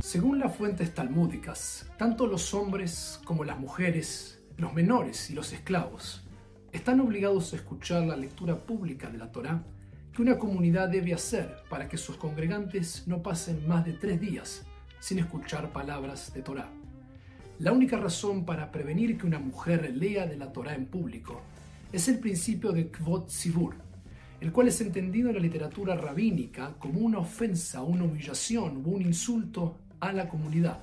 Según las fuentes talmúdicas, tanto los hombres como las mujeres, los menores y los esclavos, están obligados a escuchar la lectura pública de la Torá que una comunidad debe hacer para que sus congregantes no pasen más de tres días sin escuchar palabras de Torá. La única razón para prevenir que una mujer lea de la Torá en público es el principio de Kvot Sivur, el cual es entendido en la literatura rabínica como una ofensa, una humillación o un insulto a la comunidad.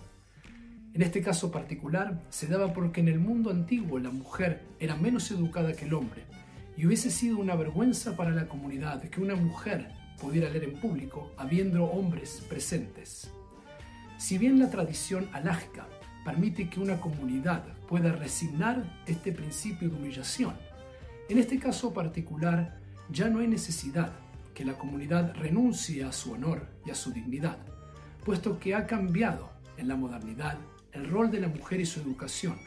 En este caso particular se daba porque en el mundo antiguo la mujer era menos educada que el hombre y hubiese sido una vergüenza para la comunidad que una mujer pudiera leer en público habiendo hombres presentes. Si bien la tradición alágica permite que una comunidad pueda resignar este principio de humillación, en este caso particular ya no hay necesidad que la comunidad renuncie a su honor y a su dignidad, puesto que ha cambiado en la modernidad el rol de la mujer y su educación,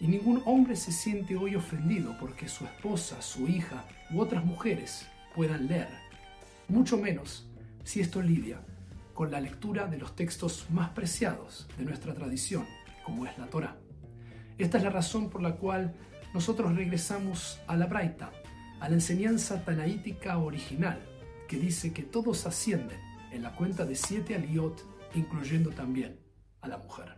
y ningún hombre se siente hoy ofendido porque su esposa, su hija u otras mujeres puedan leer, mucho menos si esto lidia con la lectura de los textos más preciados de nuestra tradición, como es la Torah. Esta es la razón por la cual nosotros regresamos a la Braita, a la enseñanza tanaítica original, que dice que todos ascienden en la cuenta de siete aliot, incluyendo también a la mujer.